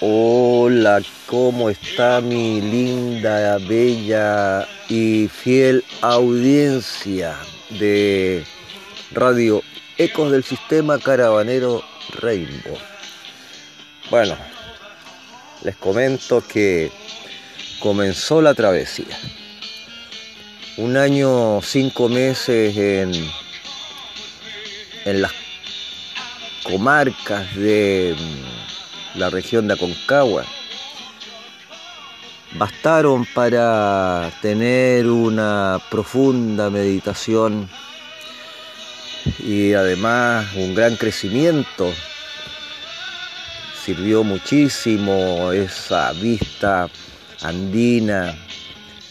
Hola, ¿cómo está mi linda, bella y fiel audiencia de Radio Ecos del Sistema Caravanero Rainbow? Bueno, les comento que comenzó la travesía. Un año, cinco meses en, en las comarcas de la región de Aconcagua, bastaron para tener una profunda meditación y además un gran crecimiento. Sirvió muchísimo esa vista andina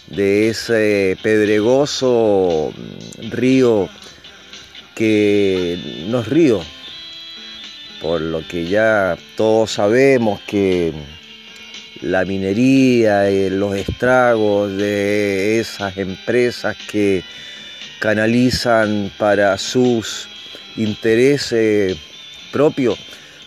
de ese pedregoso río que no es río, por lo que ya todos sabemos que la minería y los estragos de esas empresas que canalizan para sus intereses propios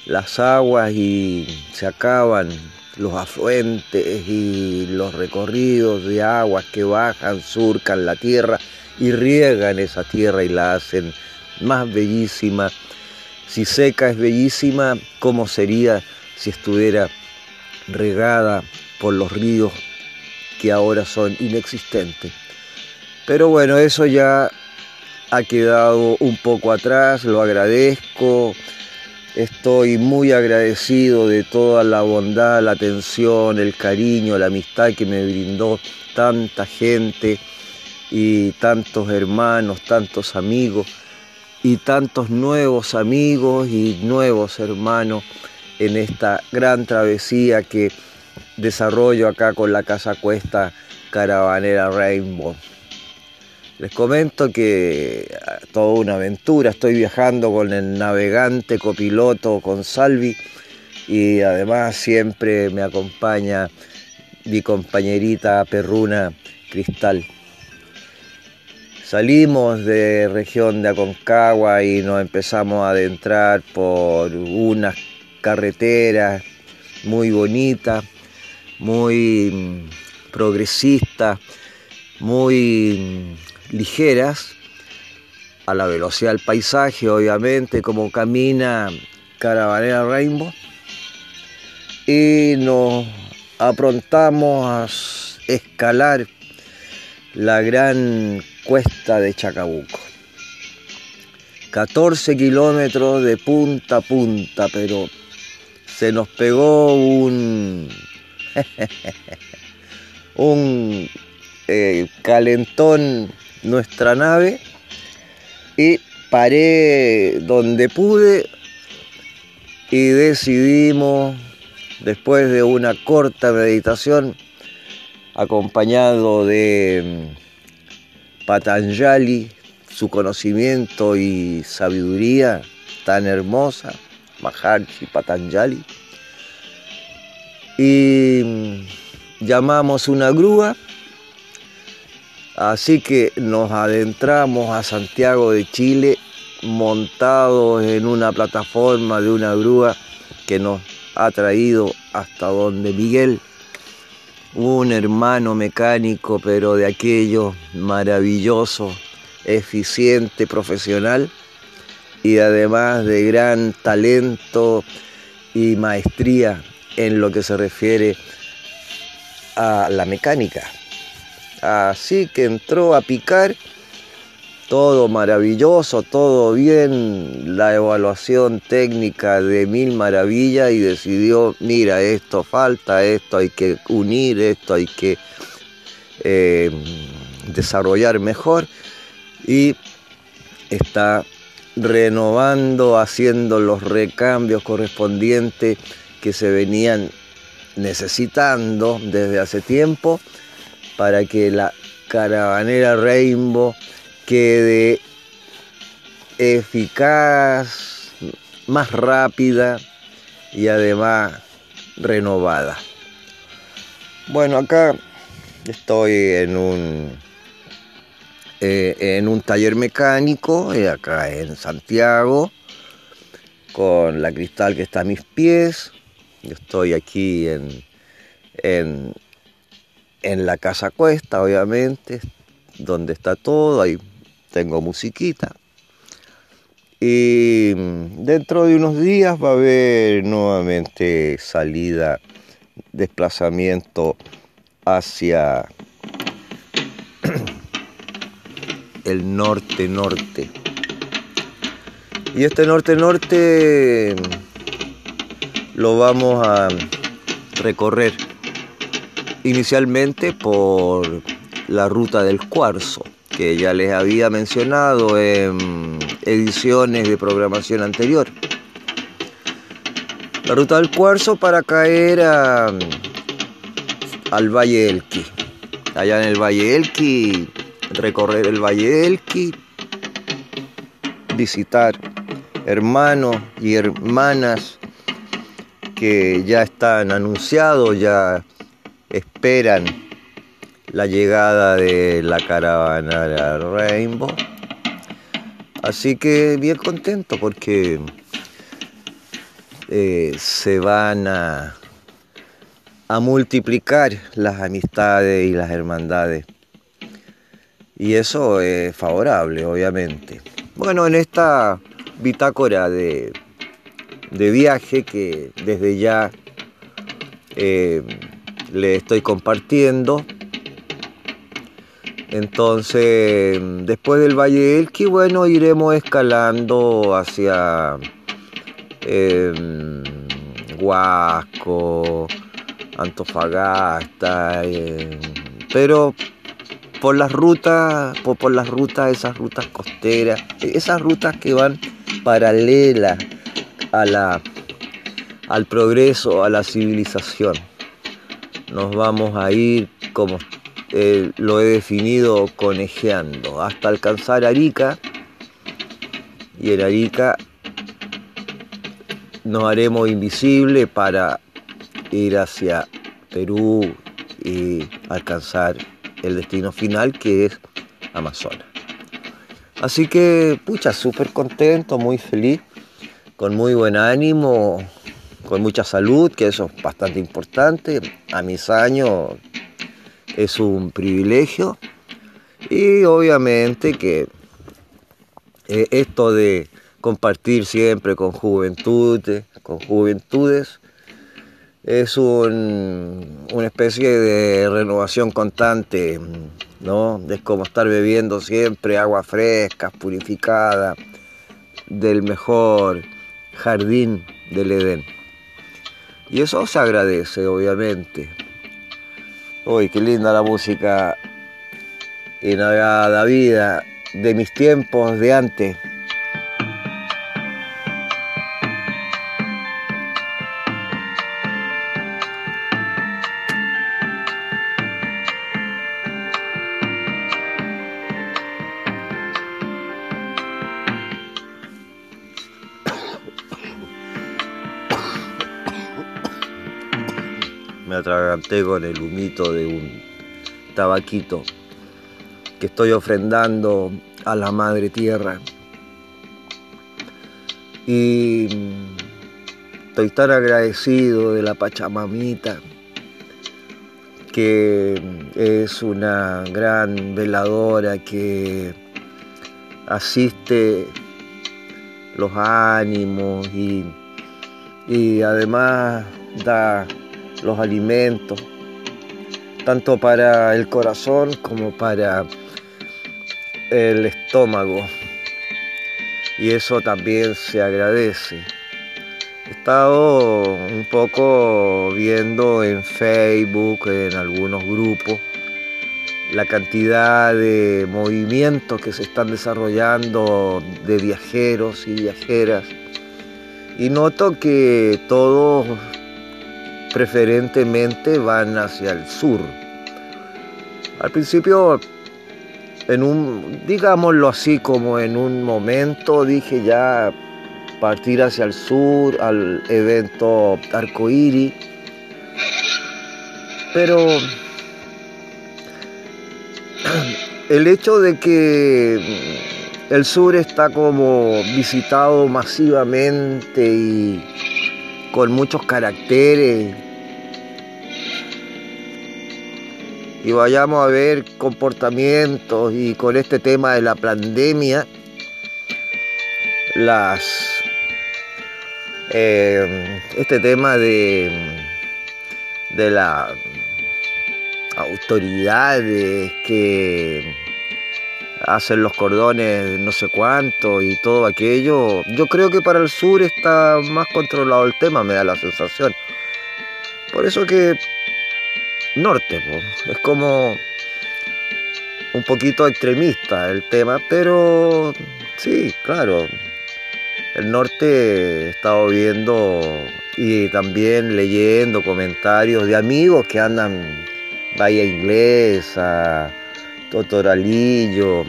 las aguas y se acaban los afluentes y los recorridos de aguas que bajan, surcan la tierra y riegan esa tierra y la hacen más bellísima si seca es bellísima, ¿cómo sería si estuviera regada por los ríos que ahora son inexistentes? Pero bueno, eso ya ha quedado un poco atrás, lo agradezco. Estoy muy agradecido de toda la bondad, la atención, el cariño, la amistad que me brindó tanta gente y tantos hermanos, tantos amigos y tantos nuevos amigos y nuevos hermanos en esta gran travesía que desarrollo acá con la Casa Cuesta Caravanera Rainbow. Les comento que ah, toda una aventura, estoy viajando con el navegante copiloto con Salvi y además siempre me acompaña mi compañerita perruna Cristal. Salimos de región de Aconcagua y nos empezamos a adentrar por unas carreteras muy bonitas, muy mm, progresistas, muy mm, ligeras, a la velocidad del paisaje, obviamente, como camina Caravanera Rainbow. Y nos aprontamos a escalar la gran cuesta de Chacabuco. 14 kilómetros de punta a punta, pero se nos pegó un, un eh, calentón nuestra nave y paré donde pude y decidimos, después de una corta meditación, acompañado de Patanjali, su conocimiento y sabiduría tan hermosa, Maharshi Patanjali. Y mm, llamamos una grúa, así que nos adentramos a Santiago de Chile montados en una plataforma de una grúa que nos ha traído hasta donde Miguel un hermano mecánico, pero de aquello maravilloso, eficiente, profesional y además de gran talento y maestría en lo que se refiere a la mecánica. Así que entró a picar todo maravilloso, todo bien, la evaluación técnica de mil maravillas y decidió, mira, esto falta, esto hay que unir, esto hay que eh, desarrollar mejor y está renovando, haciendo los recambios correspondientes que se venían necesitando desde hace tiempo para que la caravanera Rainbow quede eficaz, más rápida y además renovada. Bueno, acá estoy en un, eh, en un taller mecánico, eh, acá en Santiago, con la cristal que está a mis pies. Yo estoy aquí en, en, en la casa cuesta, obviamente, donde está todo, ahí tengo musiquita. Y dentro de unos días va a haber nuevamente salida, desplazamiento hacia el norte-norte. Y este norte-norte lo vamos a recorrer inicialmente por la ruta del cuarzo, que ya les había mencionado en ediciones de programación anterior. La ruta del cuarzo para caer al Valle Elqui. Allá en el Valle Elqui, recorrer el Valle Elqui, visitar hermanos y hermanas que ya están anunciados, ya esperan la llegada de la caravana de Rainbow. Así que bien contento porque eh, se van a, multiplicar las amistades y las hermandades. Y eso es favorable, obviamente. Bueno, en esta bitácora de, viaje que desde ya eh, le estoy compartiendo. Entonces, después del Valle Elqui, bueno, iremos escalando hacia em, Huasco, Antofagasta, em, pero por las rutas, por, por, las rutas, esas rutas costeras, esas rutas que van paralela a la, al progreso, a la civilización. Nos vamos a ir, como eh, lo he definido, conejeando hasta alcanzar Arica y en Arica nos haremos invisible para ir hacia Perú y alcanzar el destino final que es Amazonas. Así que, pucha, súper contento, muy feliz, con muy buen ánimo, con mucha salud, que eso es bastante importante. A mis años es un privilegio. Y obviamente que eh, esto de compartir siempre con juventudes, con juventudes, es un, una especie de renovación constante ¿no? Es como estar bebiendo siempre agua fresca, purificada, del mejor jardín del Edén. Y eso se agradece, obviamente. Uy, qué linda la música nada vida de mis tiempos de antes. Atraganté con el humito de un tabaquito que estoy ofrendando a la madre tierra. Y estoy tan agradecido de la Pachamamita, que es una gran veladora que asiste los ánimos y, y además da los alimentos, tanto para el corazón como para el estómago. Y eso también se agradece. He estado un poco viendo en Facebook, en algunos grupos, la cantidad de movimientos que se están desarrollando de viajeros y viajeras. Y noto que todos preferentemente van hacia el sur. Al principio, en un, digámoslo así, como en un momento dije ya partir hacia el sur, al evento arcoíris, pero el hecho de que el sur está como visitado masivamente y con muchos caracteres. Y vayamos a ver comportamientos y con este tema de la pandemia, las eh, este tema de, de las autoridades que hacen los cordones no sé cuánto y todo aquello, yo creo que para el sur está más controlado el tema, me da la sensación. Por eso que norte, es como un poquito extremista el tema, pero sí, claro, el norte he estado viendo y también leyendo comentarios de amigos que andan Bahía Inglesa, Totoralillo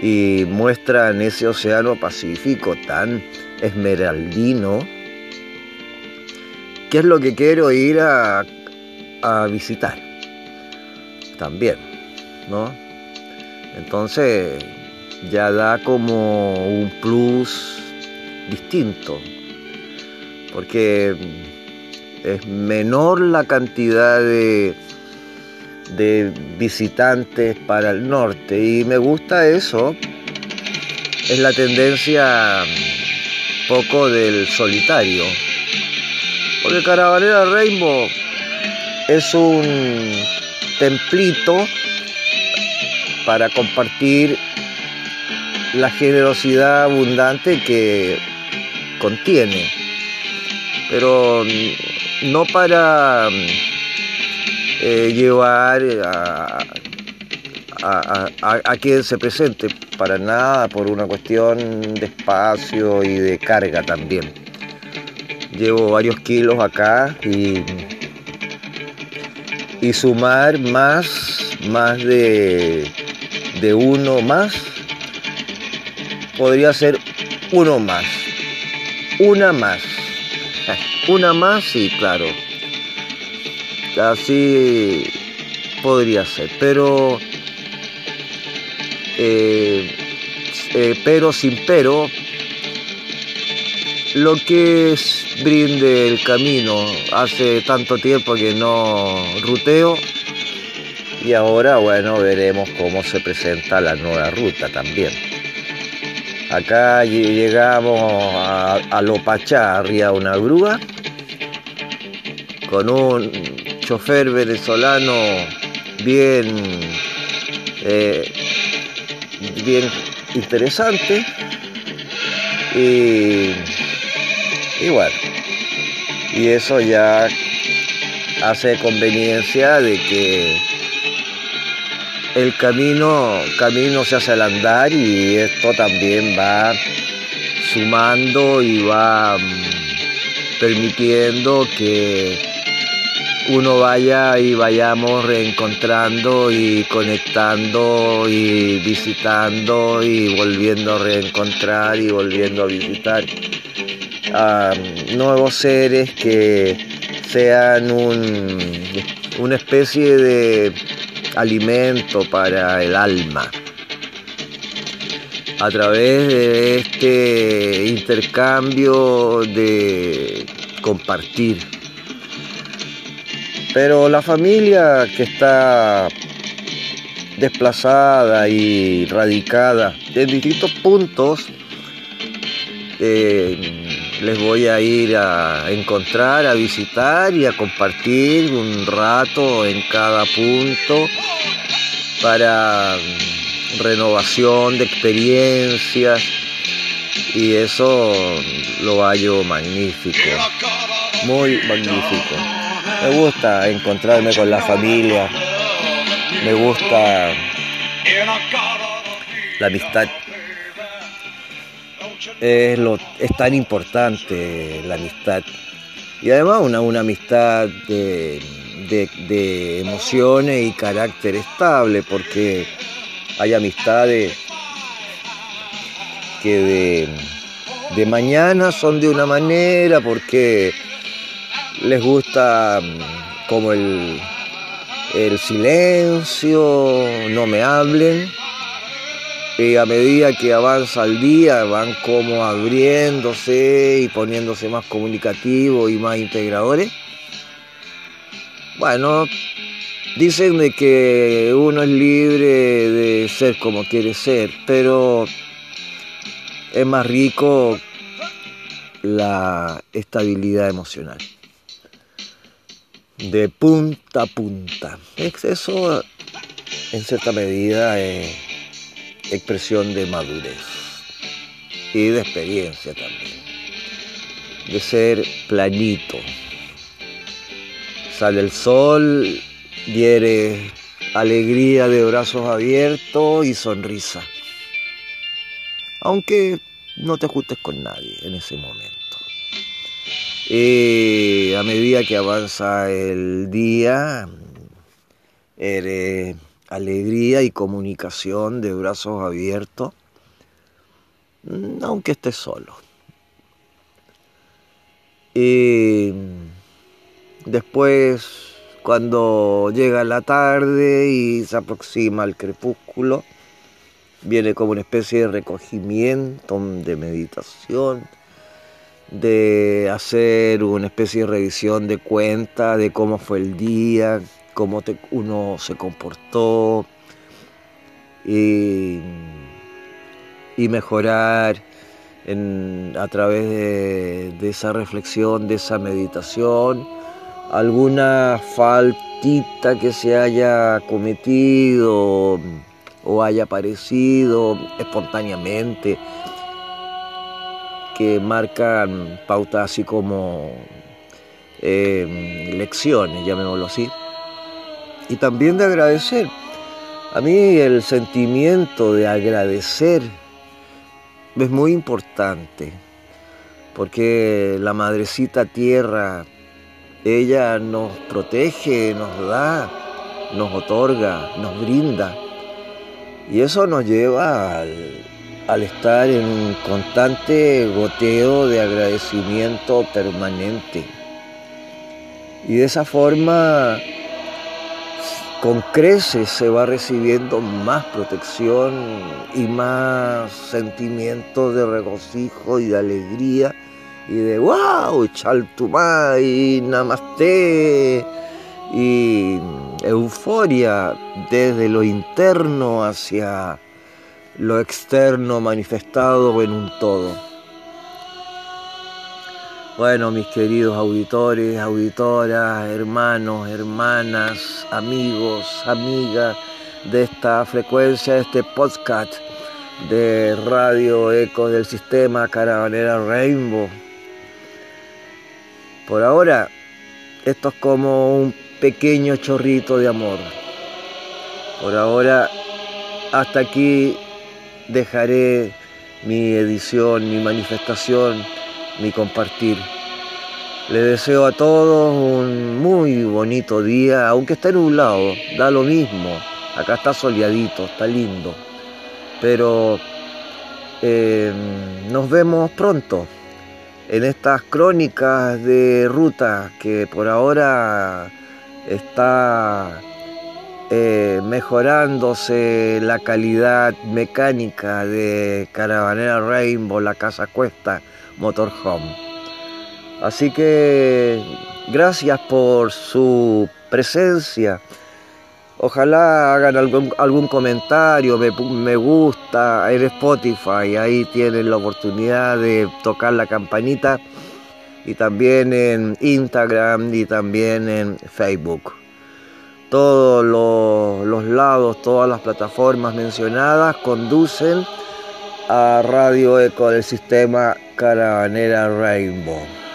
y muestran ese océano Pacífico tan esmeraldino que es lo que quiero ir a, a visitar también, ¿no? Entonces ya da como un plus distinto, porque es menor la cantidad de, de visitantes para el norte. Y me gusta eso, es la tendencia poco del solitario, porque Caravanera Rainbow es un templito para compartir la generosidad abundante que contiene, pero no para eh, llevar a, a, quien se presente, para nada, por una cuestión de espacio y de carga también. Llevo varios kilos acá y, y sumar más, más de, de uno más, podría ser uno más una más. Una más, sí, claro. Así podría ser, pero eh, eh, pero sin pero, lo que es brinde el camino, hace tanto tiempo que no ruteo y ahora bueno veremos cómo se presenta la nueva ruta también. Acá llegamos a, a Lopachá, arriba una grúa, con un chofer venezolano bien, eh, bien interesante. Y, y bueno, y eso ya hace conveniencia de que el camino, camino se hace al andar y esto también va sumando y va mm, permitiendo que uno vaya y vayamos reencontrando y conectando y visitando y volviendo a reencontrar y volviendo a visitar a nuevos seres que sean un, una especie de alimento para el alma. A través de este intercambio de compartir. Pero la familia que está desplazada y radicada en distintos puntos, eh, les voy a ir a encontrar, a visitar y a compartir un rato en cada punto para mm, renovación de experiencias y eso lo hallo magnífico, muy magnífico. Me gusta encontrarme con la familia, me gusta la amistad es, lo, es tan importante la amistad. Y además una, una amistad de, emociones y carácter estable, porque hay amistades que de, de mañana son de una manera, porque les gusta mm, como el, el silencio, no me hablen Y a medida que avanza el día van como abriéndose y poniéndose más comunicativos y más integradores. Bueno, dicen de que uno es libre de ser como quiere ser, pero es más rico la estabilidad emocional. De punta a punta. Eso en cierta medida es expresión de madurez y de experiencia también. De ser planito. Sale el sol, diere alegría de brazos abiertos y sonrisa. Aunque no te ajustes con nadie en ese momento. Y a medida que avanza el día, eres alegría y comunicación de brazos abiertos, mm, aunque estés solo. Y después, cuando llega la tarde y se aproxima el crepúsculo, viene como una especie de recogimiento, de meditación, de hacer una especie de revisión de cuenta de cómo fue el día, cómo uno se comportó y, mejorar a través de, esa reflexión, de esa meditación, alguna faltita que se haya cometido o haya aparecido espontáneamente, que marcan pautas así como eh, lecciones, llamémoslo así y también de agradecer. A mí el sentimiento de agradecer es muy importante, porque la madrecita tierra, ella nos protege, nos da, nos otorga, nos brinda. Y eso nos lleva al, al estar en un constante goteo de agradecimiento permanente. Y de esa forma con creces se va recibiendo más protección y más sentimientos de regocijo y de alegría y de wow, chaltumay, namaste y euforia desde lo interno hacia lo externo manifestado en un todo. Bueno, mis queridos auditores, auditoras, hermanos, hermanas, amigos, amigas de esta frecuencia, de este podcast de Radio Eco del Sistema Caravanera Rainbow. Por ahora, esto es como un pequeño chorrito de amor. Por ahora, hasta aquí dejaré mi edición, mi manifestación mi compartir. Le deseo a todos un muy bonito día, aunque esté nublado, da lo mismo. Acá está soleadito, está lindo. Pero eh, nos vemos pronto en estas crónicas de ruta que por ahora está eh, mejorándose la calidad mecánica de Caravanera Rainbow, la Casa Cuesta Motorhome. Así que gracias por su presencia. Ojalá hagan algún, comentario, me, gusta en Spotify, ahí tienen la oportunidad de tocar la campanita y también en Instagram y también en Facebook. Todos los lados, todas las plataformas mencionadas conducen a Radio Eco del sistema Caravanera Rainbow.